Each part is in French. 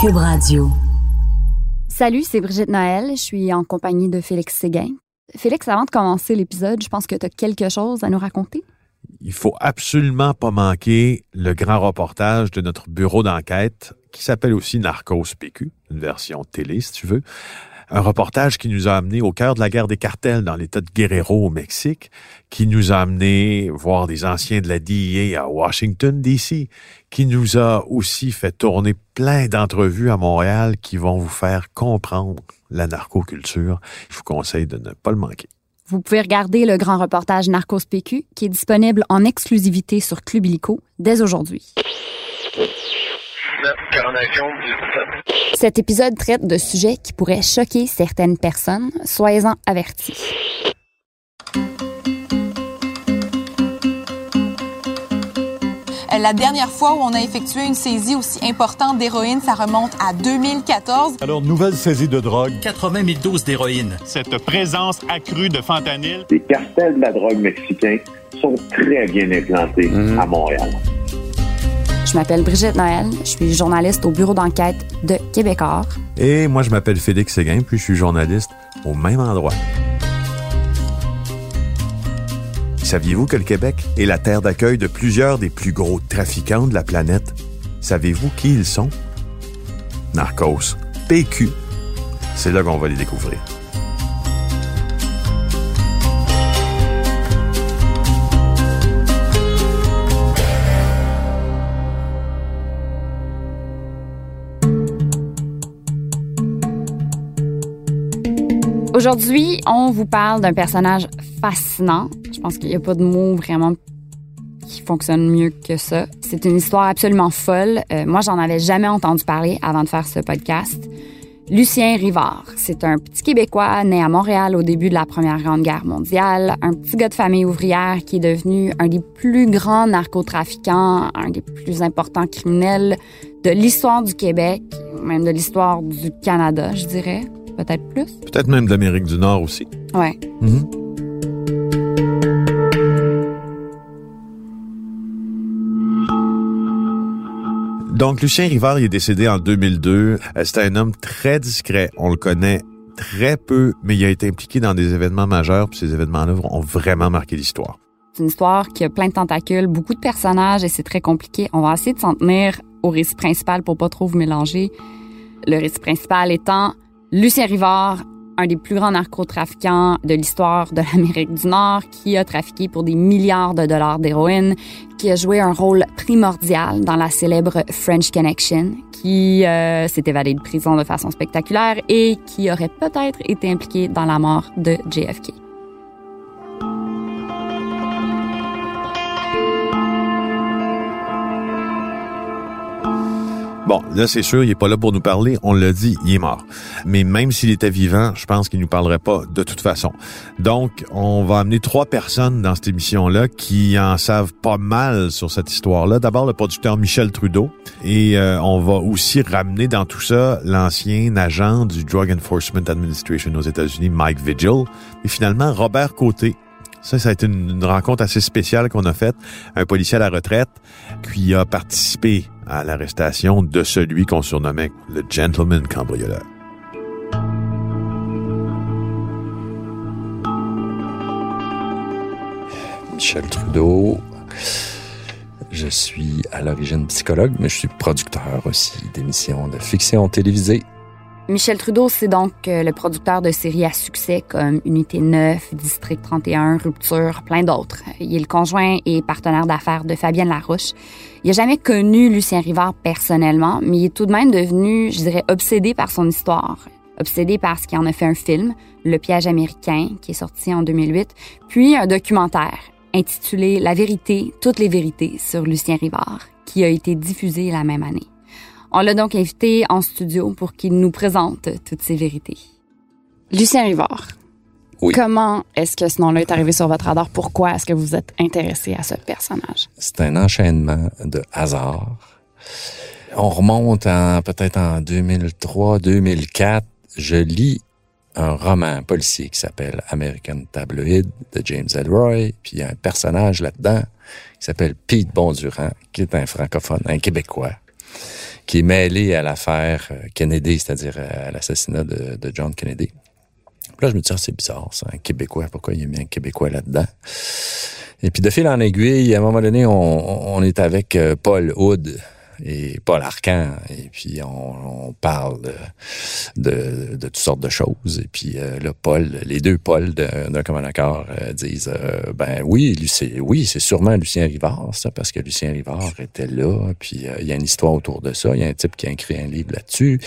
Cube Radio. Salut, c'est Brigitte Noël. Je suis en compagnie de Félix Séguin. Félix, avant de commencer l'épisode, je pense que tu as quelque chose à nous raconter. Il faut absolument pas manquer le grand reportage de notre bureau d'enquête qui s'appelle aussi Narcos PQ, une version télé si tu veux. Un reportage qui nous a amené au cœur de la guerre des cartels dans l'État de Guerrero au Mexique, qui nous a amené voir des anciens de la DEA à Washington, D.C., qui nous a aussi fait tourner plein d'entrevues à Montréal qui vont vous faire comprendre la narcoculture. Je vous conseille de ne pas le manquer. Vous pouvez regarder le grand reportage Narcos PQ qui est disponible en exclusivité sur Club Illico dès aujourd'hui. Cet épisode traite de sujets qui pourraient choquer certaines personnes. Soyez-en avertis. La dernière fois où on a effectué une saisie aussi importante d'héroïne, ça remonte à 2014. Alors, nouvelle saisie de drogue. 80 000 doses d'héroïne. Cette présence accrue de fentanyl. Les cartels de la drogue mexicains sont très bien implantés à Montréal. Je m'appelle Brigitte Noël, je suis journaliste au bureau d'enquête de Québecor. Et moi, je m'appelle Félix Séguin, puis je suis journaliste au même endroit. Saviez-vous que le Québec est la terre d'accueil de plusieurs des plus gros trafiquants de la planète? Savez-vous qui ils sont? Narcos, PQ. C'est là qu'on va les découvrir. Aujourd'hui, on vous parle d'un personnage fascinant. Je pense qu'il n'y a pas de mot vraiment qui fonctionne mieux que ça. C'est une histoire absolument folle. Euh, moi, j'en avais jamais entendu parler avant de faire ce podcast. Lucien Rivard, c'est un petit Québécois né à Montréal au début de la Première Grande Guerre mondiale, un petit gars de famille ouvrière qui est devenu un des plus grands narcotrafiquants, un des plus importants criminels de l'histoire du Québec, même de l'histoire du Canada, je dirais, peut-être plus. Peut-être même de l'Amérique du Nord aussi. Ouais. Mhm. Donc, Lucien Rivard il est décédé en 2002. Euh, C'était un homme très discret. On le connaît très peu, mais il a été impliqué dans des événements majeurs, puis ces événements-là ont vraiment marqué l'histoire. C'est une histoire qui a plein de tentacules, beaucoup de personnages et c'est très compliqué. On va essayer de s'en tenir au récit principal pour pas trop vous mélanger. Le récit principal étant Lucien Rivard, un des plus grands narcotrafiquants de l'histoire de l'Amérique du Nord, qui a trafiqué pour des milliards de dollars d'héroïne, qui a joué un rôle primordial dans la célèbre French Connection, qui euh, s'est évadé de prison de façon spectaculaire et qui aurait peut-être été impliqué dans la mort de JFK. Bon, là, c'est sûr, il est pas là pour nous parler. On l'a dit, il est mort. Mais même s'il était vivant, je pense qu'il nous parlerait pas de toute façon. Donc, on va amener trois personnes dans cette émission-là qui en savent pas mal sur cette histoire-là. D'abord, le producteur Michel Trudeau. Et euh, on va aussi ramener dans tout ça l'ancien agent du Drug Enforcement Administration aux États-Unis, Mike Vigil. Et finalement, Robert Côté, ça, ça a été une, rencontre assez spéciale qu'on a faite. Un policier à la retraite qui a participé à l'arrestation de celui qu'on surnommait le gentleman cambrioleur. Michel Trudeau. Je suis à l'origine psychologue, mais je suis producteur aussi d'émissions de fiction télévisée. Michel Trudeau, c'est donc euh, le producteur de séries à succès comme Unité 9, District 31, Rupture, plein d'autres. Il est le conjoint et partenaire d'affaires de Fabienne Larouche. Il n'a jamais connu Lucien Rivard personnellement, mais il est tout de même devenu, je dirais, obsédé par son histoire. Obsédé parce qu'il en a fait un film, Le piège américain, qui est sorti en 2008, puis un documentaire intitulé La vérité, toutes les vérités sur Lucien Rivard, qui a été diffusé la même année. On l'a donc invité en studio pour qu'il nous présente toutes ces vérités. Lucien Rivard. Oui. Comment est-ce que ce nom-là est arrivé sur votre radar? Pourquoi est-ce que vous êtes intéressé à ce personnage? C'est un enchaînement de hasard. On remonte en peut-être en 2003, 2004. Je lis un roman policier qui s'appelle American Tabloid de James Elroy. Puis il y a un personnage là-dedans qui s'appelle Pete Bondurant, qui est un francophone, un Québécois, qui est mêlé à l'affaire euh, Kennedy, c'est-à-dire à l'assassinat de, John Kennedy. Là, je me dis, ah, c'est bizarre, c'est un Québécois. Pourquoi il y a mis un Québécois là-dedans? Et puis, de fil en aiguille, à un moment donné, on, on est avec euh, Paul Hood et Paul Arcan. Et puis, on, on parle de, de, de, toutes sortes de choses. Et puis, euh, là, Paul, les deux Paul d'un commun accord euh, disent, euh, ben oui, Lucien, oui, c'est sûrement Lucien Rivard, ça, parce que Lucien Rivard était là. Puis, euh, il y a une histoire autour de ça. Il y a un type qui a écrit un livre là-dessus.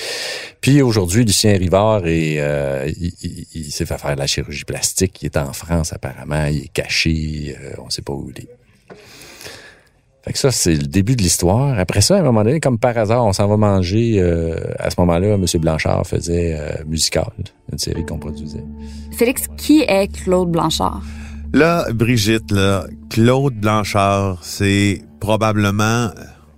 Puis, aujourd'hui, Lucien Rivard, est, il, il, il s'est fait faire de la chirurgie plastique. Il est en France, apparemment. Il est caché. on sait pas où il est. Fait que ça, c'est le début de l'histoire. Après ça, à un moment donné, comme par hasard, on s'en va manger. Euh, à ce moment-là, M. Blanchard faisait euh, Musical, une série qu'on produisait. Félix, qui est Claude Blanchard? Là, Brigitte, là, Claude Blanchard, c'est probablement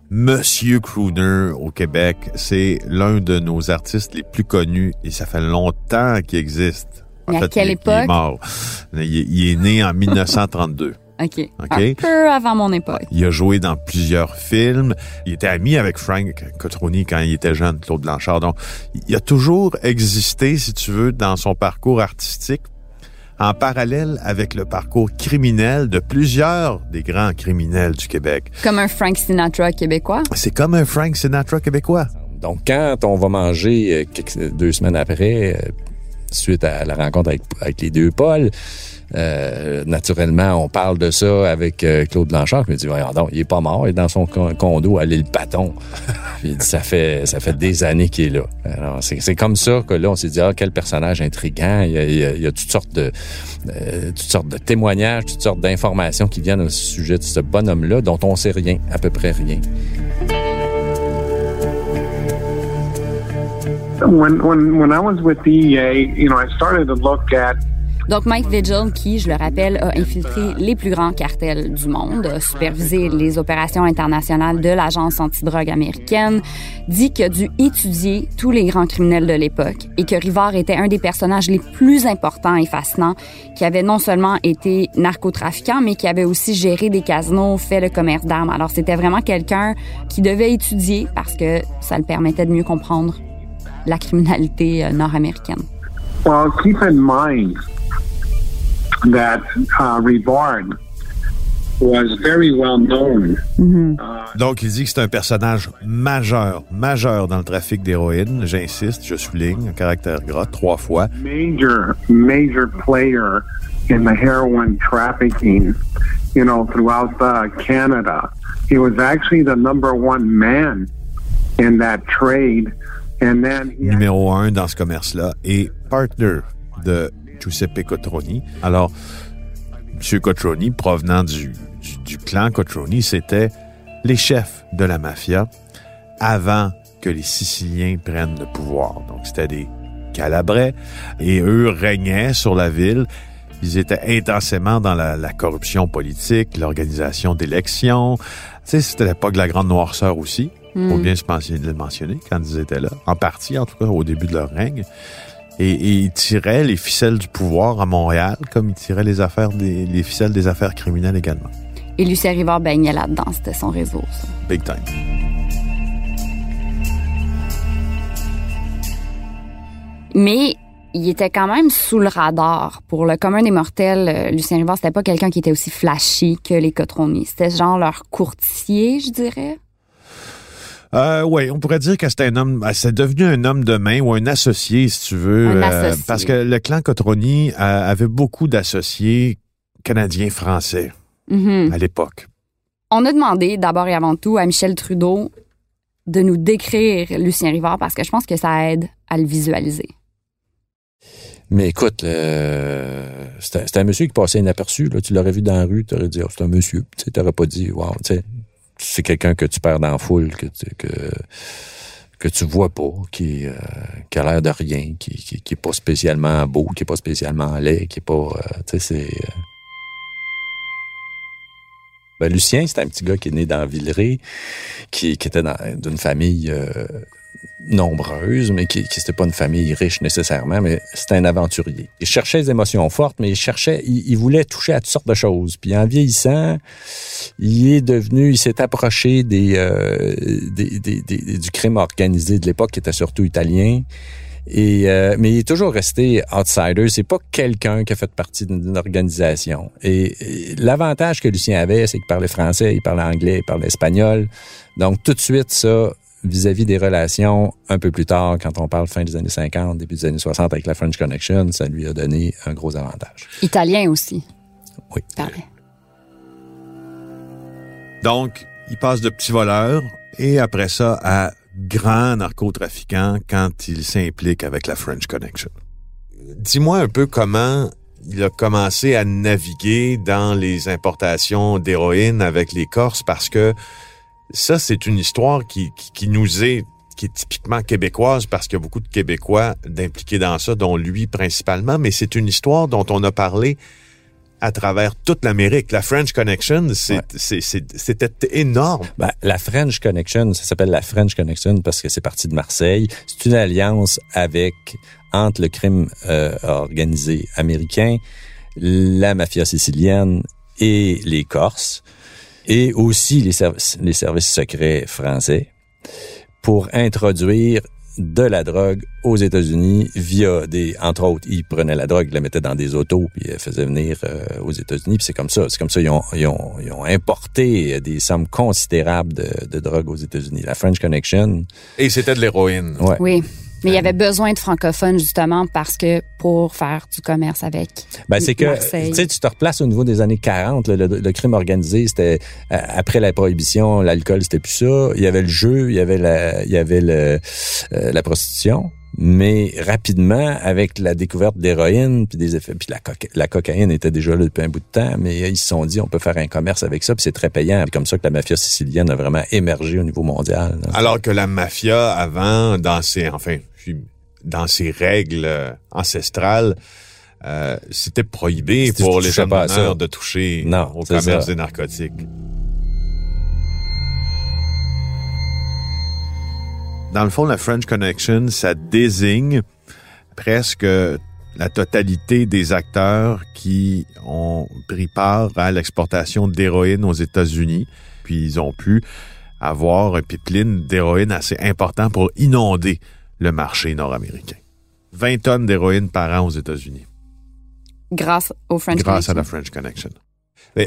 Monsieur Crooner au Québec. C'est l'un de nos artistes les plus connus et ça fait longtemps qu'il existe. Mais à quelle il, époque? Il est mort. Il, il est né en 1932. OK. OK. Un peu avant mon époque. Il a joué dans plusieurs films. Il était ami avec Frank Cotroni quand il était jeune, Claude Blanchard. Donc, il a toujours existé, si tu veux, dans son parcours artistique, en parallèle avec le parcours criminel de plusieurs des grands criminels du Québec. Comme un Frank Sinatra québécois? C'est comme un Frank Sinatra québécois. Donc, quand on va manger euh, quelques, deux semaines après, euh, suite à la rencontre avec, avec les deux Paul, euh, naturellement, on parle de ça avec euh, Claude Blanchard. Il me dit, voyons donc, il est pas mort, il est dans son condo à l'île Paton. Puis il dit, ça fait, ça fait des années qu'il est là. Alors, c'est comme ça que là, on s'est dit, ah, quel personnage intriguant. Il y a, il y a, il y a toutes sortes de, euh, toutes sortes de témoignages, toutes sortes d'informations qui viennent au sujet de ce bonhomme-là, dont on sait rien, à peu près rien. When, when, when I was with DEA, you know, I started to look at donc, Mike Vigil, qui, je le rappelle, a infiltré les plus grands cartels du monde, a supervisé les opérations internationales de l'agence antidrogue américaine, dit qu'il a dû étudier tous les grands criminels de l'époque et que Rivard était un des personnages les plus importants et fascinants, qui avait non seulement été narcotrafiquant, mais qui avait aussi géré des casinos, fait le commerce d'armes. Alors, c'était vraiment quelqu'un qui devait étudier parce que ça le permettait de mieux comprendre la criminalité nord-américaine. Well, keep in mind that uh, Rivard was very well known. Mm-hmm. Uh, Donc, il dit que c'est un personnage majeur, majeur dans le trafic d'héroïne. J'insiste, je souligne, un caractère gras, trois fois. major, major player in the heroin trafficking, you know, throughout uh, Canada. He was actually the number one man in that trade. And then he Numéro un dans ce commerce-là et partner de Giuseppe Cotroni. Alors, M. Cotroni, provenant du, du, du clan Cotroni, c'était les chefs de la mafia avant que les Siciliens prennent le pouvoir. Donc, c'était des Calabrais et eux régnaient sur la ville. Ils étaient intensément dans la, la corruption politique, l'organisation d'élections. Tu sais, c'était l'époque de la Grande Noirceur aussi. Il faut bien se mentionner, le mentionner quand ils étaient là. En partie, en tout cas, au début de leur règne. Et, et ils tiraient les ficelles du pouvoir à Montréal, comme ils tiraient les affaires des, les ficelles des affaires criminelles également. Et Lucien Rivard baignait là-dedans, c'était son réseau. Ça. Big time. Mais il était quand même sous le radar. Pour le commun des mortels, euh, Lucien Rivard, c'était pas quelqu'un qui était aussi flashy que les Cotroni. C'était genre leur courtier, je dirais. Euh, oui, on pourrait dire que c'était un homme, euh, c'est devenu un homme de main ou un associé, si tu veux. Un euh, associé. parce que le clan Cotroni euh, avait beaucoup d'associés canadiens-français Mhm. à l'époque. On a demandé d'abord et avant tout à Michel Trudeau de nous décrire Lucien Rivard parce que je pense que ça aide à le visualiser. Mais écoute, euh, c'était c'était un monsieur qui passait inaperçu. Là. Tu l'aurais vu dans la rue, tu aurais dit, oh, c'est un monsieur. Tu n'aurais pas dit, wow, tu sais, c'est quelqu'un que tu perds dans la foule, que, tu- que que tu vois pas, qui, euh, qui a l'air de rien, qui, qui, qui est pas spécialement beau, qui est pas spécialement laid, qui est pas, euh, tu sais, c'est. euh. Ben, Lucien, c'est un petit gars qui est né dans Villeray, qui, qui était dans- d'une famille euh, nombreuse, mais qui, qui c'était pas une famille riche nécessairement, mais c'était un aventurier. Il cherchait des émotions fortes, mais il cherchait, il, il voulait toucher à toutes sortes de choses. Puis en vieillissant, il est devenu, il s'est approché des, euh, des, des- du crime organisé de l'époque, qui était surtout italien. Et euh, mais il est toujours resté outsider. C'est pas quelqu'un qui a fait partie d'une organisation. Et l'avantage que Lucien avait, c'est qu'il parlait français, il parlait anglais, il parlait espagnol. Donc tout de suite, ça, vis-à-vis des relations, un peu plus tard, quand on parle fin des années 50, début des années 60 avec la French Connection, ça lui a donné un gros avantage. Italien aussi. Oui. Donc, il passe de petit voleur et après ça à grand narcotrafiquant quand il s'implique avec la French Connection. Dis-moi un peu comment il a commencé à naviguer dans les importations d'héroïne avec les Corses parce que ça, c'est une histoire qui, qui, qui nous est qui est typiquement québécoise parce qu'il y a beaucoup de Québécois d'impliqués dans ça, dont lui principalement, mais c'est une histoire dont on a parlé à travers toute l'Amérique. La French Connection, Ouais. c'était énorme. Ben, la French Connection, ça s'appelle la French Connection parce que c'est parti de Marseille. C'est une alliance avec entre le crime euh, organisé américain, la mafia sicilienne et les Corses, et aussi les, serv- les services secrets français, pour introduire de la drogue aux États-Unis via des, entre autres, ils prenaient la drogue, ils la mettaient dans des autos, puis ils la faisaient venir euh, aux États-Unis. Puis c'est comme ça, c'est comme ça ils ont, ils ont, ils ont importé des sommes considérables de, de drogue aux États-Unis. La French Connection, Et c'était de l'héroïne. ouais. Oui. Mais il y avait besoin de francophones, justement, parce que pour faire du commerce avec Ben, c'est que, tu sais, tu te replaces au niveau des années 40, là, le, le crime organisé, c'était, euh, après la prohibition, l'alcool, c'était plus ça. Il y avait le jeu, il y avait la, il y avait le, euh, la prostitution. Mais rapidement, avec la découverte d'héroïne, puis des effets, puis la, coca- la cocaïne était déjà là depuis un bout de temps, mais ils se sont dit, on peut faire un commerce avec ça, puis c'est très payant. C'est comme ça que la mafia sicilienne a vraiment émergé au niveau mondial. là. Alors que la mafia, avant, dans ses, enfin, puis, dans ses règles euh, ancestrales, euh, c'était prohibé pour les hommes d'honneur de toucher Non, au commerce ça. des narcotiques. Dans le fond, la French Connection, ça désigne presque la totalité des acteurs qui ont pris part à l'exportation d'héroïne aux États-Unis. Puis ils ont pu avoir un pipeline d'héroïne assez important pour inonder le marché nord-américain. 20 tonnes d'héroïne par an aux États-Unis grâce au French grâce à Connection. la French Connection.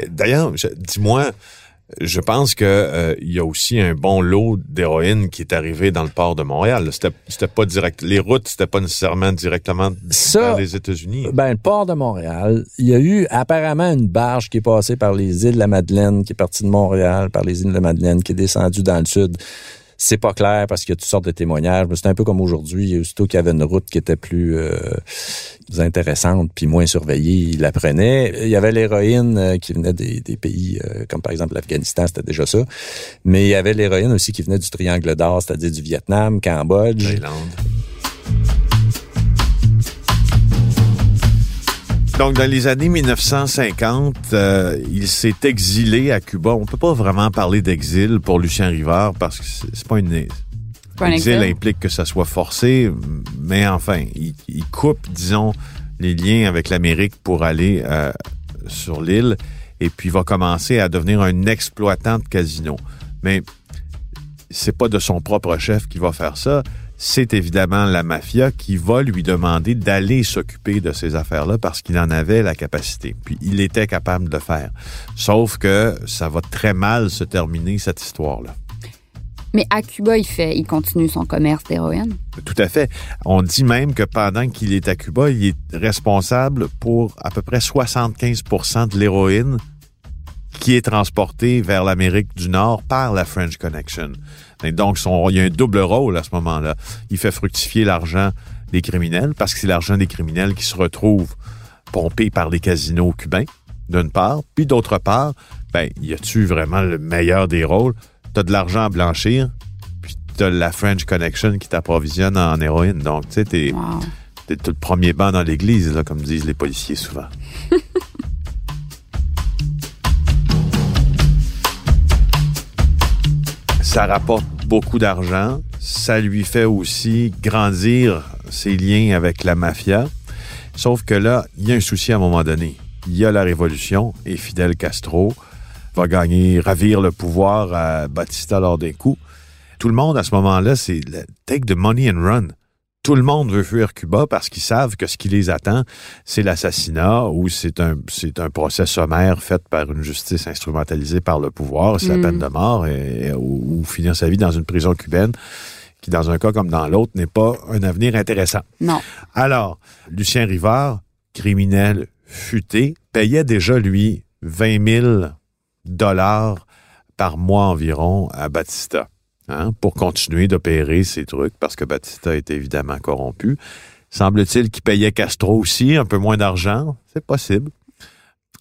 D'ailleurs, je- dis-moi, je pense que euh, il y a aussi un bon lot d'héroïne qui est arrivé dans le port de Montréal. C'était c'était pas direct. Les routes, c'était pas nécessairement directement Ça, vers les États-Unis. Ben, le port de Montréal, il y a eu apparemment une barge qui est passée par les îles de la Madeleine, qui est partie de Montréal, par les îles de la Madeleine, qui est descendue dans le sud. C'est pas clair parce qu'il y a toutes sortes de témoignages, mais c'est un peu comme aujourd'hui. Aussitôt qu'il y avait une route qui était plus euh, intéressante puis moins surveillée, il la prenait. Il y avait l'héroïne euh, qui venait des, des pays euh, comme par exemple l'Afghanistan, c'était déjà ça. Mais il y avait l'héroïne aussi qui venait du triangle d'or, c'est-à-dire du Vietnam, Cambodge. Thaïlande. Donc, dans les années 1950, euh, il s'est exilé à Cuba. On peut pas vraiment parler d'exil pour Lucien Rivard parce que c'est pas une... L'exil exil? implique que ça soit forcé, mais enfin, il, il coupe, disons, les liens avec l'Amérique pour aller euh, sur l'île et puis va commencer à devenir un exploitant de casino. Mais c'est pas de son propre chef qui va faire ça. C'est évidemment la mafia qui va lui demander d'aller s'occuper de ces affaires-là parce qu'il en avait la capacité. Puis il était capable de le faire. Sauf que ça va très mal se terminer, cette histoire-là. Mais à Cuba, il fait, il continue son commerce d'héroïne. Tout à fait. On dit même que pendant qu'il est à Cuba, il est responsable pour à peu près 75% de l'héroïne qui est transportée vers l'Amérique du Nord par la French Connection. Et donc, son, il y a un double rôle à ce moment-là. Il fait fructifier l'argent des criminels parce que c'est l'argent des criminels qui se retrouve pompé par les casinos cubains, d'une part. Puis d'autre part, ben, y a-tu vraiment le meilleur des rôles? T'as de l'argent à blanchir, puis t'as la French Connection qui t'approvisionne en héroïne. Donc, tu sais, t'es, Wow. t'es tout le premier banc dans l'église, là, comme disent les policiers souvent. ça rapporte beaucoup d'argent. Ça lui fait aussi grandir ses liens avec la mafia. Sauf que là, il y a un souci à un moment donné. Il y a la révolution et Fidel Castro va gagner, ravir le pouvoir à Batista lors des coups. Tout le monde, à ce moment-là, c'est take the money and run. Tout le monde veut fuir Cuba parce qu'ils savent que ce qui les attend, c'est l'assassinat ou c'est un, c'est un procès sommaire fait par une justice instrumentalisée par le pouvoir, c'est Mm. la peine de mort et, et- ou, ou finir sa vie dans une prison cubaine qui, dans un cas comme dans l'autre, n'est pas un avenir intéressant. Non. Alors, Lucien Rivard, criminel futé, payait déjà, lui, 20 000 dollars par mois environ à Batista hein, pour continuer d'opérer ces trucs parce que Batista est évidemment corrompu. Semble-t-il qu'il payait Castro aussi un peu moins d'argent. C'est possible.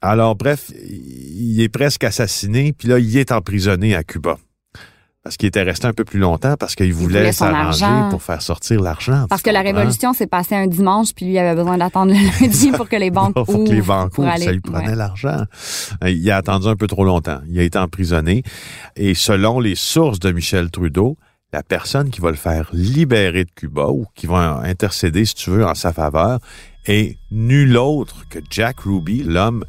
Alors, bref, il est presque assassiné, puis là, il est emprisonné à Cuba. Parce qu'il était resté un peu plus longtemps, parce qu'il voulait s'arranger pour faire sortir l'argent. Parce que la révolution s'est passée un dimanche, puis lui avait besoin d'attendre le lundi pour que les banques Faut ouvrent. que les banques pour ouvrent, aller- ça lui prenait ouais. l'argent. Euh, Il a attendu un peu trop longtemps. Il a été emprisonné. Et selon les sources de Michel Trudeau, la personne qui va le faire libérer de Cuba ou qui va intercéder, si tu veux, en sa faveur, est nul autre que Jack Ruby, l'homme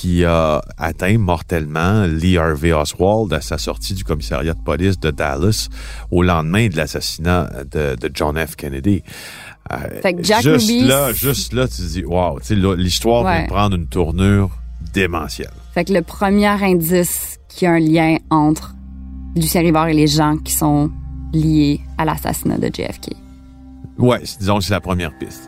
qui a atteint mortellement Lee Harvey Oswald à sa sortie du commissariat de police de Dallas au lendemain de l'assassinat de, de John F. Kennedy. Euh, Fait que Jack juste Ruby- là, juste là, tu te dis, wow, l'histoire vient Ouais. prendre une tournure démentielle. Fait que le premier indice qui a un lien entre Lucien Rivard et les gens qui sont liés à l'assassinat de JFK. Ouais, disons que c'est la première piste.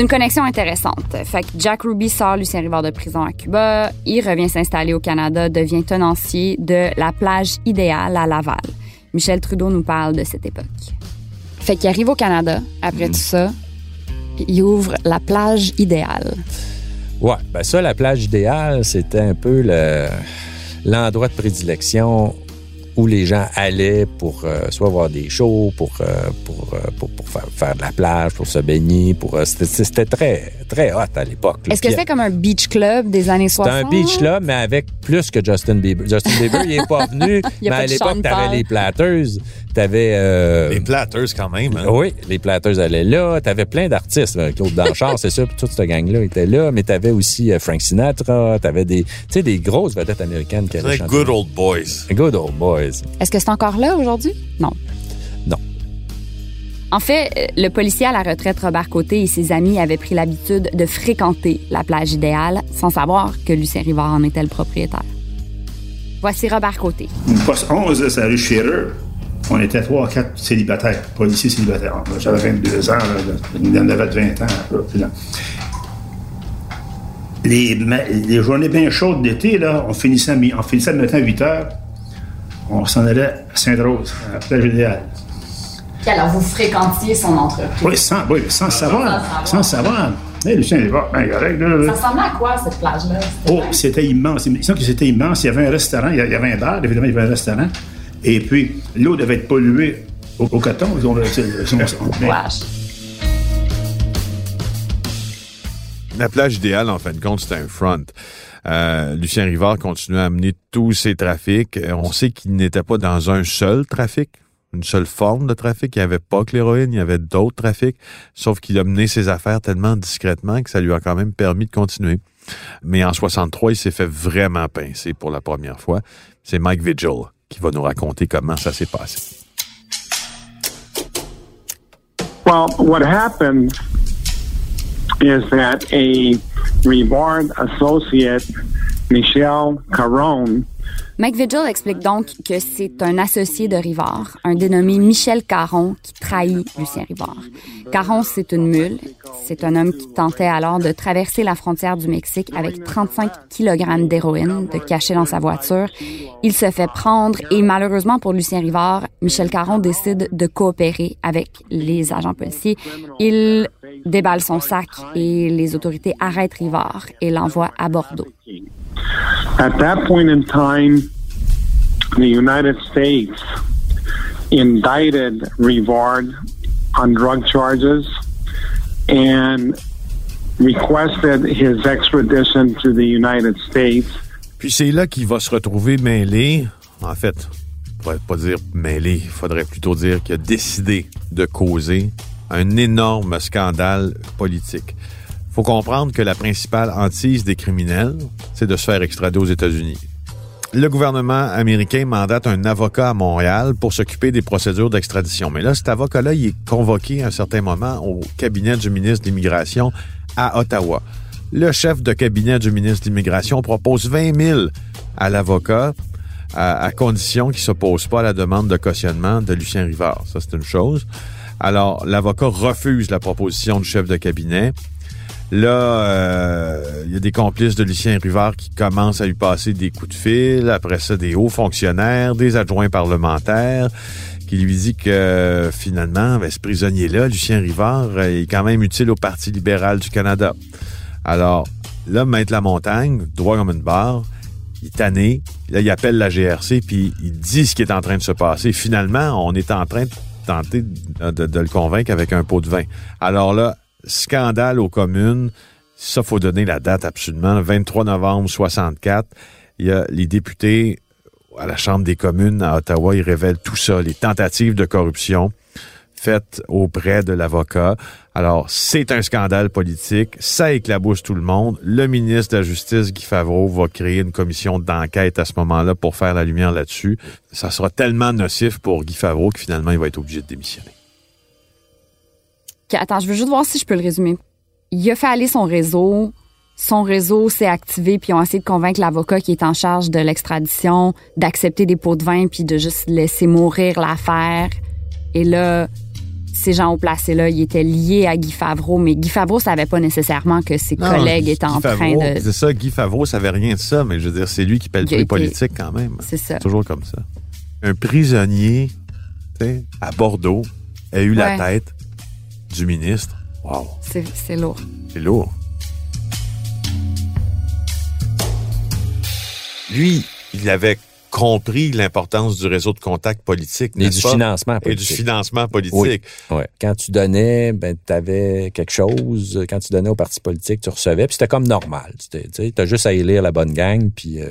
C'est une connexion intéressante. Fait que Jack Ruby sort Lucien Rivard de prison à Cuba. Il revient s'installer au Canada, devient tenancier de la plage idéale à Laval. Michel Trudeau nous parle de cette époque. Fait qu'il arrive au Canada, après tout ça, il ouvre la plage idéale. Ouais, ben ça, la plage idéale, c'était un peu le- l'endroit de prédilection où les gens allaient pour euh, soit voir des shows, pour, euh, pour, euh, pour, pour faire, faire de la plage, pour se baigner. Pour, euh, c'était, très, très hot à l'époque. Est-ce que c'est comme un beach club des années C'était 60? un beach club, mais avec plus que Justin Bieber. Justin Bieber, il est pas venu, Il y a mais pas à l'époque, chanteur. t'avais les Platters, t'avais... euh, Les platters, quand même. hein? oui, les Platters allaient là. T'avais plein d'artistes. là. Claude Danchard, c'est ça, puis toute cette gang-là était là. Mais t'avais aussi euh, Frank Sinatra. T'avais des, tu sais, des grosses vedettes américaines qui allaient chanter. good old boys. Good old boys. Est-ce que c'est encore là aujourd'hui? Non. Non. En fait, le policier à la retraite Robert Côté et ses amis avaient pris l'habitude de fréquenter la plage idéale sans savoir que Lucien Rivard en était le propriétaire. Voici Robert Côté. Poste 11, ça rue Scherer. On était trois, quatre célibataires, policiers célibataires. J'avais 22 ans, là, il en avait 20 ans. là. Les, journées bien chaudes d'été, là, on finissait, on finissait le matin à 8 heures. On s'en allait à Sainte-Rose, à la plage idéale. Alors, vous fréquentiez son entreprise. Oui, sans, oui, sans savoir. Sans savoir. Lucien, il ben, correct, là, là. ressemblait à quoi, cette plage-là? Oh, c'était immense. Il me semble que c'était immense. Il y avait un restaurant, il y avait un bar, évidemment, il y avait un restaurant. Et puis, l'eau devait être polluée au, au coton. Ils ont- ils ont- mais- La plage idéale, en fin de compte, c'était un front. Euh, Lucien Rivard continuait à amener tous ses trafics. Euh, On sait qu'il n'était pas dans un seul trafic, une seule forme de trafic. Il n'y avait pas que l'héroïne, il y avait d'autres trafics. Sauf qu'il a mené ses affaires tellement discrètement que ça lui a quand même permis de continuer. Mais en 63, il s'est fait vraiment pincer pour la première fois. C'est Mike Vigil qui va nous raconter comment ça s'est passé. Well, what happened is that a Rivard associate, Michel Caron, Mike Vigil explique donc que c'est un associé de Rivard, un dénommé Michel Caron, qui trahit Lucien Rivard. Caron, c'est une mule. C'est un homme qui tentait alors de traverser la frontière du Mexique avec 35 kg d'héroïne de caché dans sa voiture. Il se fait prendre et malheureusement pour Lucien Rivard, Michel Caron décide de coopérer avec les agents policiers. Il déballe son sac et les autorités arrêtent Rivard et l'envoient à Bordeaux. At that point in time, the United States indicted Rivard on drug charges and requested his extradition to the United States. Puis c'est là qu'il va se retrouver mêlé. En fait, on pourrait pas dire mêlé, il faudrait plutôt dire qu'il a décidé de causer un énorme scandale politique. faut comprendre que la principale hantise des criminels, c'est de se faire extrader aux États-Unis. Le gouvernement américain mandate un avocat à Montréal pour s'occuper des procédures d'extradition. Mais là, cet avocat-là, il est convoqué à un certain moment au cabinet du ministre de l'Immigration à Ottawa. Le chef de cabinet du ministre de l'Immigration propose 20 000 à l'avocat à, à, condition qu'il ne s'oppose pas à la demande de cautionnement de Lucien Rivard. Ça, c'est une chose. Alors, l'avocat refuse la proposition du chef de cabinet. Là, euh, il y a des complices de Lucien Rivard qui commencent à lui passer des coups de fil. Après ça, des hauts fonctionnaires, des adjoints parlementaires qui lui dit que finalement, ben, ce prisonnier-là, Lucien Rivard, est quand même utile au Parti libéral du Canada. Alors, là, Maître La Montagne, droit comme une barre, il est tanné. Là, il appelle la GRC, puis il dit ce qui est en train de se passer. Finalement, on est en train de de, le convaincre avec un pot de vin. Alors là, scandale aux communes. Ça, faut donner la date absolument. Le 23 novembre 64, il y a les députés à la Chambre des communes à Ottawa, ils révèlent tout ça, les tentatives de corruption faites auprès de l'avocat. Alors, c'est un scandale politique, ça éclabousse tout le monde. Le ministre de la Justice, Guy Favreau, va créer une commission d'enquête à ce moment-là pour faire la lumière là-dessus. Ça sera tellement nocif pour Guy Favreau que finalement, il va être obligé de démissionner. Attends, je veux juste voir si je peux le résumer. Il a fait aller son réseau. Son réseau s'est activé, puis ils ont essayé de convaincre l'avocat qui est en charge de l'extradition d'accepter des pots de vin, puis de juste laisser mourir l'affaire. Et là, ces gens au placé là, ils étaient liés à Guy Favreau, mais Guy Favreau savait pas nécessairement que ses non, collègues Guy étaient en Favreau, train de. C'est ça, Guy Favreau savait rien de ça, mais je veux dire, c'est lui qui paie le prix politique quand même. C'est ça. Toujours comme ça. Un prisonnier, tu sais, à Bordeaux, a eu Ouais. la tête du ministre. Wow. C'est lourd. C'est lourd. Lui, il avait compris l'importance du réseau de contacts politiques. Et du pas? financement Et politique. du financement politique. Oui. Ouais. Quand tu donnais, ben, tu avais quelque chose. Quand tu donnais au parti politique, tu recevais. Puis c'était comme normal. Tu as juste à élire la bonne gang, puis euh,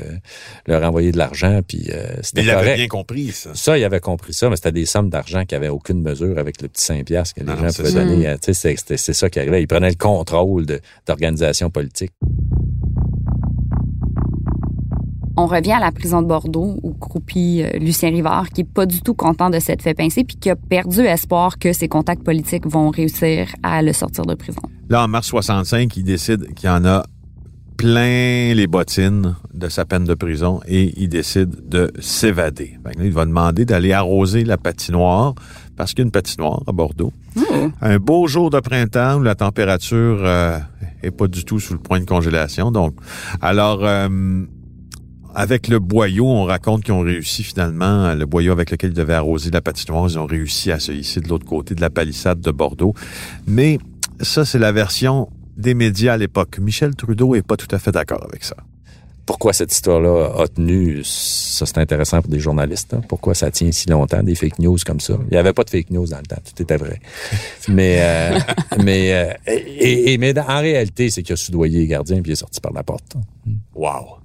leur envoyer de l'argent, puis euh, Mais c'était il avait bien compris, ça. Ça, il avait compris ça, mais c'était des sommes d'argent qui avaient aucune mesure avec le petit 5 piastres que les Non, gens pouvaient ça. donner. sais, C'est ça qui arrivait. Ils prenaient le contrôle de- d'organisation politique. On revient à la prison de Bordeaux où croupit euh, Lucien Rivard, qui est pas du tout content de s'être fait pincer, puis qui a perdu espoir que ses contacts politiques vont réussir à le sortir de prison. Là, en mars 65, il décide qu'il y en a plein les bottines de sa peine de prison et il décide de s'évader. Il va demander d'aller arroser la patinoire parce qu'il y a une patinoire à Bordeaux. Un beau jour de printemps où la température euh, est pas du tout sous le point de congélation. Donc, alors, euh, avec le boyau, on raconte qu'ils ont réussi finalement, le boyau avec lequel ils devaient arroser la patinoire, ils ont réussi à se hisser de l'autre côté de la palissade de Bordeaux. Mais ça, c'est la version des médias à l'époque. Michel Trudeau est pas tout à fait d'accord avec ça. Pourquoi cette histoire-là a tenu, ça c'est intéressant pour des journalistes. hein. Pourquoi ça tient si longtemps, des fake news comme ça? Il n'y avait pas de fake news dans le temps, tout était vrai. mais euh, mais, euh, et, et- mais en réalité, c'est qu'il a soudoyé les gardiens puis il est sorti par la porte. Wow.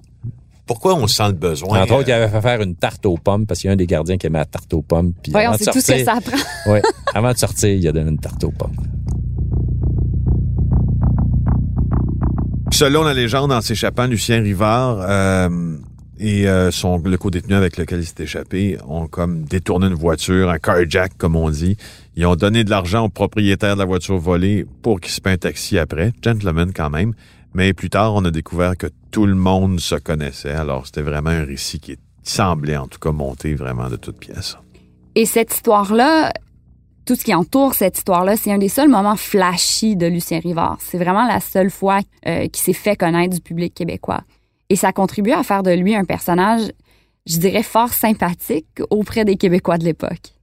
Pourquoi on sent le besoin? Entre autres, il euh, avait fait faire une tarte aux pommes parce qu'il y a un des gardiens qui aimait la tarte aux pommes. Puis Voyons, avant de c'est tout ce que sortir- ça prend. Ouais, avant de sortir, il a donné une tarte aux pommes. Selon la légende, en s'échappant, Lucien Rivard, euh, et euh, son, le co-détenu avec lequel il s'est échappé ont comme détourné une voiture, un carjack, comme on dit. Ils ont donné de l'argent au propriétaire de la voiture volée pour qu'il se paie un taxi après. Gentleman quand même. Mais plus tard, on a découvert que tout le monde se connaissait. Alors, c'était vraiment un récit qui semblait, en tout cas, monter vraiment de toutes pièces. Et cette histoire-là, tout ce qui entoure cette histoire-là, c'est un des seuls moments flashy de Lucien Rivard. C'est vraiment la seule fois euh, qu'il s'est fait connaître du public québécois. Et ça contribue à faire de lui un personnage, je dirais, fort sympathique auprès des Québécois de l'époque.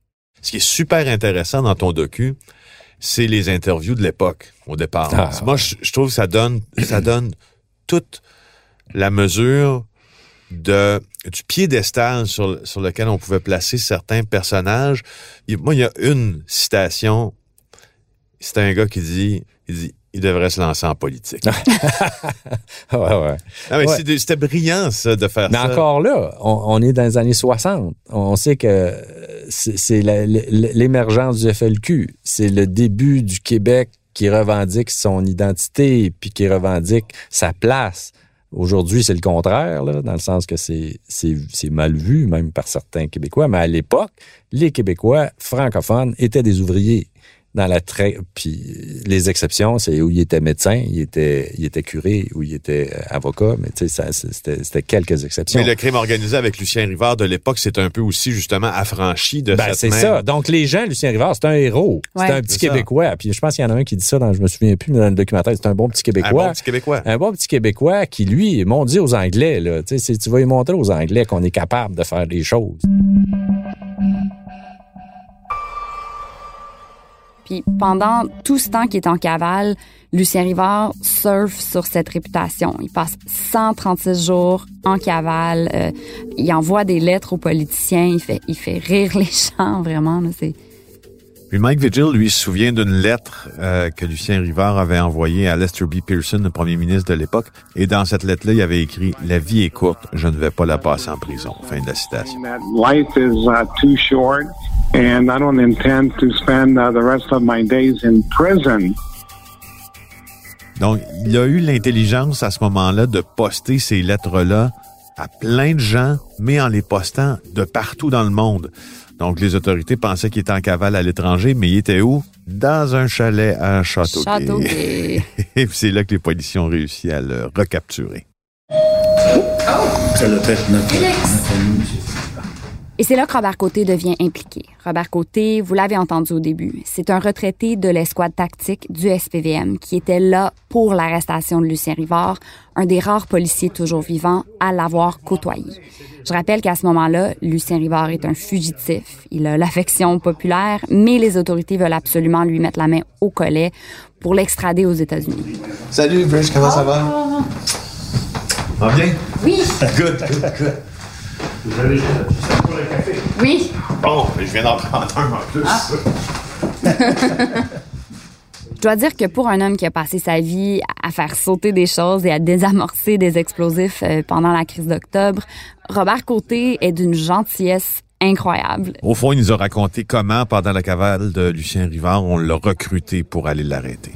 Ce qui est super intéressant dans ton docu, c'est les interviews de l'époque, au départ. Ah. Moi, je, je trouve que ça donne, ça donne toute la mesure de, du piédestal sur, sur lequel on pouvait placer certains personnages. Il- moi, il y a une citation. C'est un gars qui dit, il dit, il devrait se lancer en politique. ouais, ouais. Mais Ouais. c'était- brillant, ça, de faire Mais ça. encore là, on, on est dans les années 60. On sait que c'est l'émergence du FLQ. C'est le début du Québec qui revendique son identité puis qui revendique sa place. Aujourd'hui, c'est le contraire, là, dans le sens que c'est mal vu, même par certains Québécois. Mais à l'époque, les Québécois francophones étaient des ouvriers dans la trai- puis les exceptions c'est où il était médecin il était il était curé ou il était euh, avocat mais tu sais c'était c'était quelques exceptions Mais le crime organisé avec Lucien Rivard de l'époque, c'est un peu aussi justement affranchi de ben, cette c'est même- ça. Donc, les gens, Lucien Rivard, c'est un héros. Ouais. C'est un petit. Québécois. Puis je pense qu'il y en a un qui dit ça dans, je me souviens plus, mais dans le documentaire, c'est un bon petit Un Québécois. bon petit Québécois. Un bon petit Québécois qui, lui, m'ont dit aux Anglais, là, tu sais, tu vas lui montrer aux Anglais qu'on est capable de faire des choses. Puis pendant tout ce temps qu'il est en cavale, Lucien Rivard surfe sur cette réputation. Il passe 136 jours en cavale. euh, il envoie des lettres aux politiciens. Il fait, il fait rire les gens, vraiment. là, c'est... Puis Mike Vigil, lui, se souvient d'une lettre euh, que Lucien Rivard avait envoyée à Lester B. Pearson, le premier ministre de l'époque. Et dans cette lettre-là, il avait écrit « La vie est courte, je ne vais pas la passer en prison ». Fin de la citation. life is uh, too short, and I don't intend to spend uh, the rest of my days in prison. Donc, il a eu l'intelligence à ce moment-là de poster ces lettres-là à plein de gens, mais en les postant de partout dans le monde. Donc, les autorités pensaient qu'il était en cavale à l'étranger, mais il était où? Dans un chalet à Châteauguay. Châteauguay. Et puis c'est là que les policiers ont réussi à le recapturer. Ça doit être notre, monsieur. Et c'est là que Robert Côté devient impliqué. Robert Côté, vous l'avez entendu au début, c'est un retraité de l'escouade tactique du SPVM qui était là pour l'arrestation de Lucien Rivard, un des rares policiers toujours vivants à l'avoir côtoyé. Je rappelle qu'à ce moment-là, Lucien Rivard est un fugitif. Il a l'affection populaire, mais les autorités veulent absolument lui mettre la main au collet pour l'extrader aux États-Unis. Salut, Bridge, comment ça va? Va bien? Oui, Good, good, good. Vous avez ça pour le café. oui. Bon, je viens d'en prendre un en plus. Je dois dire que pour un homme qui a passé sa vie à faire sauter des choses et à désamorcer des explosifs euh, pendant la crise d'octobre, Robert Côté est d'une gentillesse incroyable. Au fond, il nous a raconté comment, pendant la cavale de Lucien Rivard, on l'a recruté pour aller l'arrêter.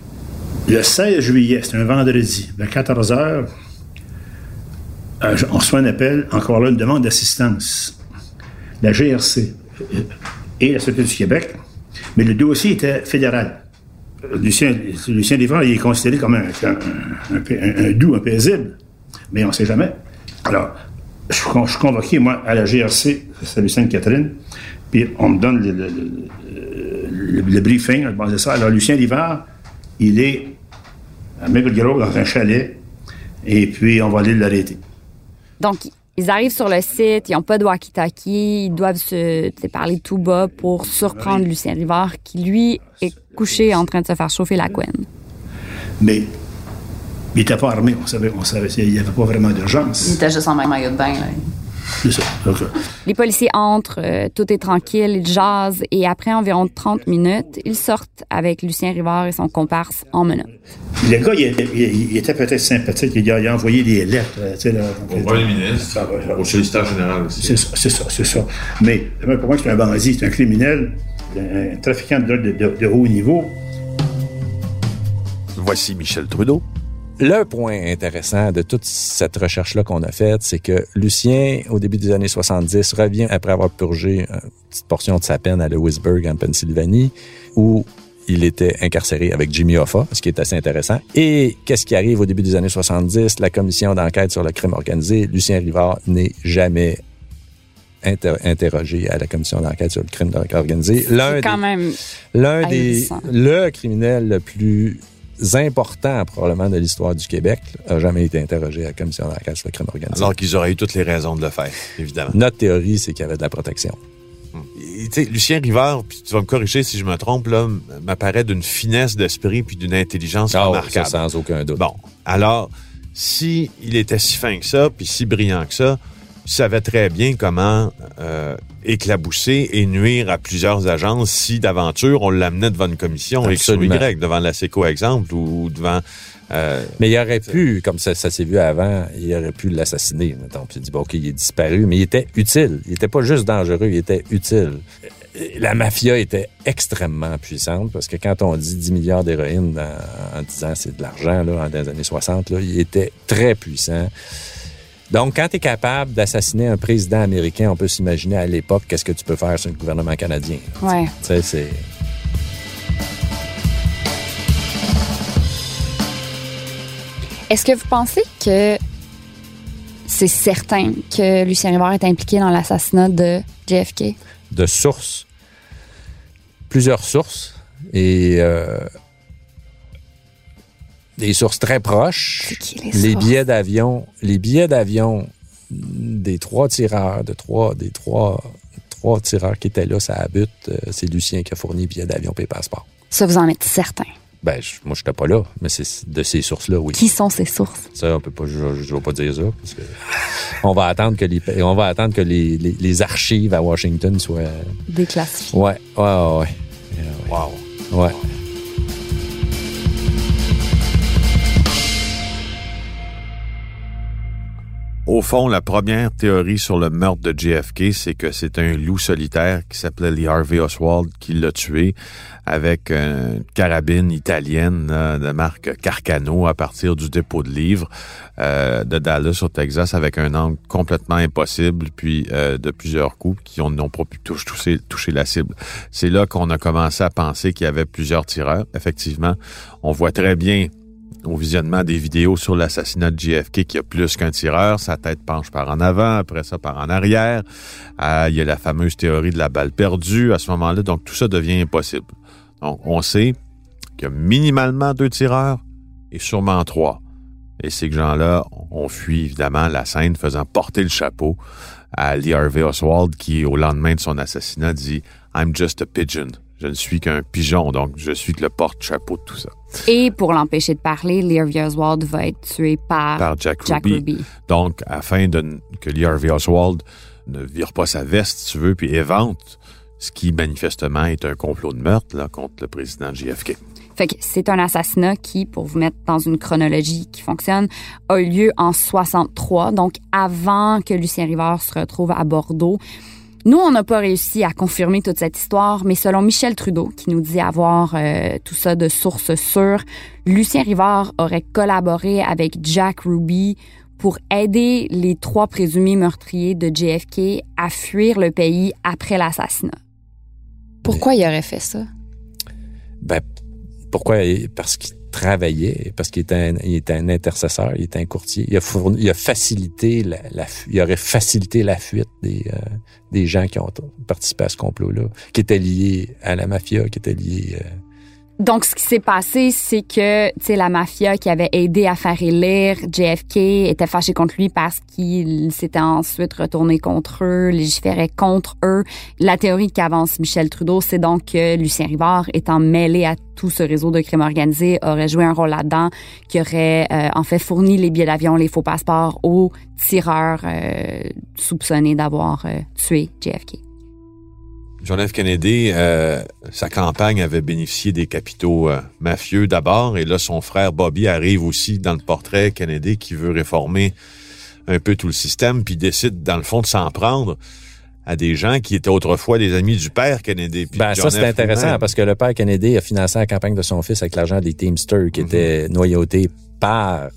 Le 16 juillet, c'est un vendredi, vers 14 heures, euh, on reçoit un appel, encore là, une demande d'assistance. La GRC et la Sûreté du Québec, mais le dossier était fédéral. Euh, Lucien, Lucien il est considéré comme un, un- doux, un paisible, mais on ne sait jamais. Alors, je suis convoqué, moi, à la GRC, c'est Sainte-Catherine, puis on me donne le, le- le- le- briefing, je ça. Alors, Lucien Livard, il est à Maple Grove, dans un chalet, et puis on va aller l'arrêter. Donc, ils arrivent sur le site, ils n'ont pas de walkie-talkie, ils doivent se parler tout bas pour surprendre Lucien Rivard, qui, lui, est couché en train de se faire chauffer la couenne. Mais il n'était pas armé, on savait, on savait, il n'y avait pas vraiment d'urgence. Il était juste en maillot de bain, là. C'est ça. Euh, Les policiers entrent, euh, tout est tranquille, ils jasent et après environ 30 minutes, ils sortent avec Lucien Rivard et son comparse en menottes. le gars, il, était- il- il était peut-être sympathique, il a, il a envoyé des lettres. euh, tu sais, là, Au premier ministre, au solliciteur général aussi. C'est ça, c'est ça, c'est ça. Mais pour moi, c'est un bandit, c'est un criminel, un trafiquant de drogue de, de- de haut niveau. Voici Michel Trudeau. Le point intéressant de toute cette recherche-là qu'on a faite, c'est que Lucien, au début des années 70, revient après avoir purgé une petite portion de sa peine à Lewisburg, en Pennsylvanie, où il était incarcéré avec Jimmy Hoffa, ce qui est assez intéressant. Et qu'est-ce qui arrive au début des années 70? La commission d'enquête sur le crime organisé, Lucien Rivard n'est jamais interrogé à la commission d'enquête sur le crime organisé. L'un quand même l'un des le criminel le plus important probablement de l'histoire du Québec a jamais été interrogé à la commission d'enquête sur le crime organisé. Alors qu'ils auraient eu toutes les raisons de le faire, évidemment. Notre théorie, c'est qu'il y avait de la protection. Lucien Rivard, puis tu vas me corriger si je me trompe, là, m'apparaît d'une finesse d'esprit puis d'une intelligence oh, remarquable. sans aucun doute. Bon, alors, si il était si fin que ça, puis si brillant que ça, savait très bien comment euh, éclabousser et nuire à plusieurs agences si d'aventure on l'amenait devant une commission X ou Y, devant la SECO exemple ou devant euh, mais il aurait pu, comme ça, ça s'est vu avant, il aurait pu l'assassiner. Puis il dit, bon, OK, il est disparu, mais il était utile. Il était pas juste dangereux, il était utile. La mafia était extrêmement puissante parce que quand on dit 10 milliards d'héroïne en, disant c'est de l'argent là, dans les années 60, là, il était très puissant. Donc, quand tu es capable d'assassiner un président américain, on peut s'imaginer à l'époque qu'est-ce que tu peux faire sur le gouvernement canadien. Ouais. Tu sais, c'est... Est-ce que vous pensez que c'est certain que Lucien Rivard est impliqué dans l'assassinat de JFK? De sources. Plusieurs sources. Et euh, des sources très proches. Qui, les, les billets d'avion, les billets d'avion des trois tireurs, de trois, des trois, trois tireurs qui étaient là, ça habite, euh, c'est Lucien qui a fourni les billets d'avion et les passeports. Ça, vous en êtes certain? Ben, moi, je n'étais pas là, mais c'est de ces sources-là, oui. Qui sont ces sources? Ça, on peut pas, je ne vais pas dire ça. Parce que on va attendre que les, on va attendre que les, les, les archives à Washington soient. Déclassifiées. Ouais, ouais, ouais. ouais. Wow. Ouais. Au fond, la première théorie sur le meurtre de JFK, c'est que c'est un loup solitaire qui s'appelait Lee Harvey Oswald qui l'a tué avec une carabine italienne de marque Carcano à partir du dépôt de livres euh, de Dallas au Texas avec un angle complètement impossible puis euh, de plusieurs coups qui n'ont pas pu toucher la cible. C'est là qu'on a commencé à penser qu'il y avait plusieurs tireurs. Effectivement, on voit très bien au visionnement des vidéos sur l'assassinat de JFK qu'il y a plus qu'un tireur. Sa tête penche par en avant, après ça par en arrière. Euh, il y a la fameuse théorie de la balle perdue à ce moment-là. Donc, tout ça devient impossible. Donc, on sait qu'il y a minimalement deux tireurs et sûrement trois. Et ces gens-là ont fui évidemment la scène faisant porter le chapeau à Lee Harvey Oswald qui, au lendemain de son assassinat, dit « I'm just a pigeon ». Je ne suis qu'un pigeon, donc je suis que le porte-chapeau de tout ça. Et pour l'empêcher de parler, Lee Oswald va être tué par, Jack, Ruby. Donc, afin de, que Lee Harvey Oswald ne vire pas sa veste, si tu veux, puis évente ce qui manifestement est un complot de meurtre là, contre le président JFK. Fait que c'est un assassinat qui, pour vous mettre dans une chronologie qui fonctionne, a eu lieu en 63, donc avant que Lucien Rivard se retrouve à Bordeaux. Nous, on n'a pas réussi à confirmer toute cette histoire, mais selon Michel Trudeau, qui nous dit avoir euh, tout ça de sources sûres, Lucien Rivard aurait collaboré avec Jack Ruby pour aider les trois présumés meurtriers de JFK à fuir le pays après l'assassinat. Pourquoi il aurait fait ça? Ben, pourquoi? Parce qu'il travaillait, parce qu'il était, un, il était un intercesseur, il était un courtier. Il a, il a facilité la, la, il aurait facilité la fuite des, euh, des gens qui ont participé à ce complot-là, qui étaient liés à la mafia, qui étaient liés euh, donc, ce qui s'est passé, c'est que, tu sais, la mafia qui avait aidé à faire élire JFK était fâchée contre lui parce qu'il s'était ensuite retourné contre eux, légiférait contre eux. La théorie qu'avance Michel Trudeau, c'est donc que Lucien Rivard, étant mêlé à tout ce réseau de crimes organisés, aurait joué un rôle là-dedans, qui aurait euh, en fait fourni les billets d'avion, les faux passeports aux tireurs euh, soupçonnés d'avoir euh, tué JFK. John F. Kennedy, euh, sa campagne avait bénéficié des capitaux euh, mafieux d'abord, et là, son frère Bobby arrive aussi dans le portrait Kennedy qui veut réformer un peu tout le système, puis décide, dans le fond, de s'en prendre à des gens qui étaient autrefois des amis du père Kennedy. Ben, ça, c'est intéressant parce que le père Kennedy a financé la campagne de son fils avec l'argent des Teamsters qui étaient noyautés par,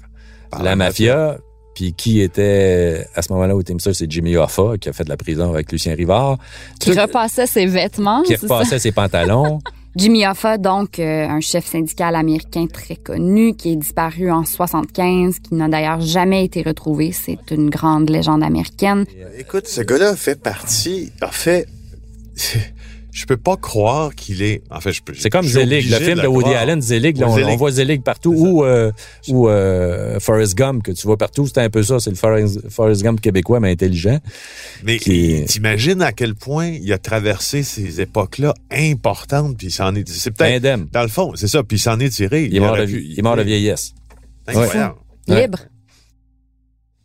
Par la, la mafia. Puis qui était, à ce moment-là, au Teamsters, c'est Jimmy Hoffa, qui a fait de la prison avec Lucien Rivard, Qui Tout- repassait ses vêtements. qui ça? repassait ses pantalons. Jimmy Hoffa, donc euh, un chef syndical américain très connu qui est disparu en 75, qui n'a d'ailleurs jamais été retrouvé. C'est une grande légende américaine. Écoute, ce gars-là fait partie, a fait. Je peux pas croire qu'il est. En fait, je peux. C'est comme Zelig, le film de Woody. Allen, Zelig, là, on, Zelig. on voit Zelig partout, ou, euh, ou euh, Forrest Gump, que tu vois partout, c'est un peu ça, c'est le Forrest, Forrest Gump québécois, mais intelligent. Mais qui- t'imagines à quel point il a traversé ces époques-là importantes, puis il s'en est. C'est peut-être. Indemne. Dans le fond, c'est ça, puis il s'en est tiré. Il est mort, de, pu- il est mort de vieillesse. Incroyable. Ouais. Libre.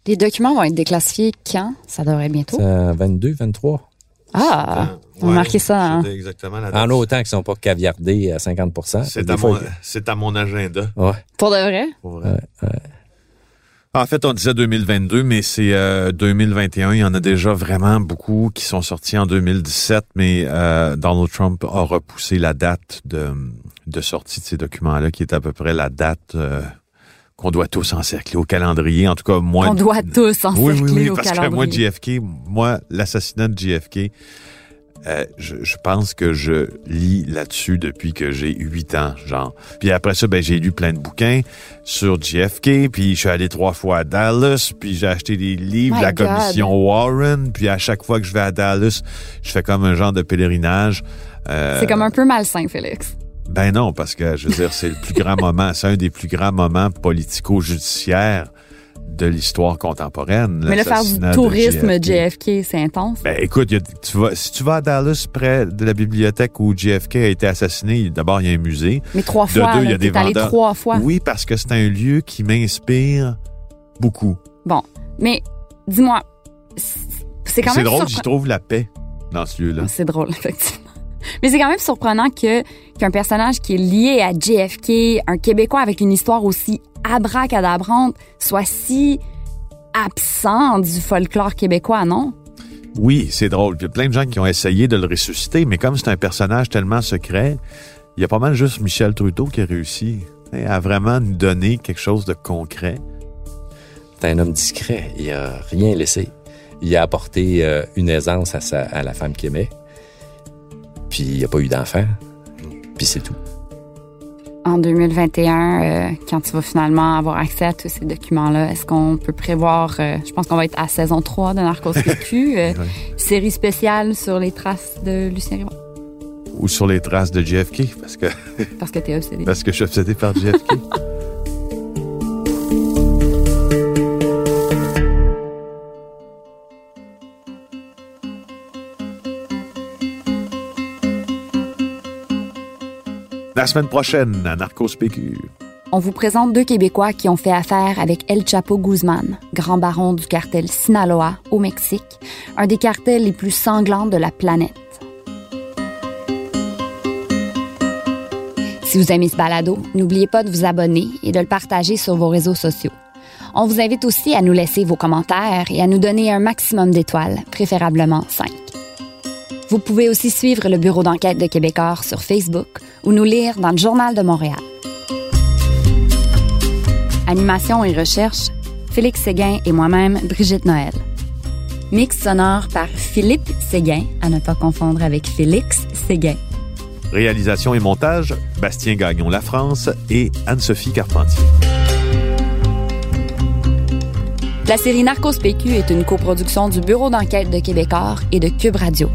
Les documents vont être déclassifiés quand? Ça devrait être bientôt. C'est à 22, 23. Ah, on a Ouais, marqué ça. hein? exactement la date. En autant qu'ils sont pas caviardés à 50 C'est à, à mon agenda. Ouais. Pour de vrai? pour vrai. En fait, on disait 2022, mais c'est euh, 2021. Il y en a déjà vraiment beaucoup qui sont sortis en 2017, mais euh, Donald Trump a repoussé la date de, de sortie de ces documents-là, qui est à peu près la date euh, qu'on doit tous encercler au calendrier. En tout cas, moi... On doit tous encercler oui, oui, oui, au parce que calendrier. moi, JFK, moi, l'assassinat de JFK, euh, je, je pense que je lis là-dessus depuis que j'ai huit ans, genre. Puis après ça, ben j'ai lu plein de bouquins sur JFK, puis je suis allé trois fois à Dallas, puis j'ai acheté des livres My de la God. commission Warren, puis à chaque fois que je vais à Dallas, je fais comme un genre de pèlerinage. Euh, C'est comme un peu malsain, Félix. ben non, parce que je veux dire, c'est le plus grand moment, c'est un des plus grands moments politico-judiciaires de l'histoire contemporaine. Mais le faire du tourisme JFK, c'est intense. ben écoute, il y a- tu vas, si tu vas à Dallas, près de la bibliothèque où JFK a été assassiné, d'abord, il y a un musée. Mais trois De fois, deux, il y a des allé trois fois. Oui, parce que c'est un lieu qui m'inspire beaucoup. Bon, mais dis-moi, c'est c'est quand C'est même drôle, surprenant. j'y trouve la paix dans ce lieu-là. C'est drôle, effectivement. Mais c'est quand même surprenant que qu'un personnage qui est lié à JFK, un Québécois avec une histoire aussi abracadabrante, soit si absent du folklore québécois, non? Oui, c'est drôle. Puis il y a plein de gens qui ont essayé de le ressusciter, mais comme c'est un personnage tellement secret, il y a pas mal juste Michel Trudeau qui a réussi à vraiment nous donner quelque chose de concret. C'est un homme discret. Il a rien laissé. Il a apporté euh, une aisance à, sa, à la femme qu'il aimait. Puis il n'y a pas eu d'enfant. Puis c'est tout. En 2021, euh, quand tu vas finalement avoir accès à tous ces documents-là, est-ce qu'on peut prévoir, euh, je pense qu'on va être à saison 3 de Narcos PQ, euh, série spéciale sur les traces de Lucien Rivard, Ou sur les traces de JFK, parce que, parce que t'es obsédé. parce que je suis obsédé par JFK. La semaine prochaine, à Narcos PQ. On vous présente deux Québécois qui ont fait affaire avec El Chapo Guzman, grand baron du cartel Sinaloa au Mexique, un des cartels les plus sanglants de la planète. Si vous aimez ce balado, n'oubliez pas de vous abonner et de le partager sur vos réseaux sociaux. On vous invite aussi à nous laisser vos commentaires et à nous donner un maximum d'étoiles, préférablement 5. Vous pouvez aussi suivre le Bureau d'enquête de Québécois sur Facebook ou nous lire dans le Journal de Montréal. Animation et recherche, Félix Séguin et moi-même, Brigitte Noël. Mix sonore par Philippe Séguin, à ne pas confondre avec Félix Séguin. Réalisation et montage, Bastien Gagnon La France et Anne-Sophie Carpentier. La série Narcos PQ est une coproduction du Bureau d'enquête de Québécois et de Cube Radio.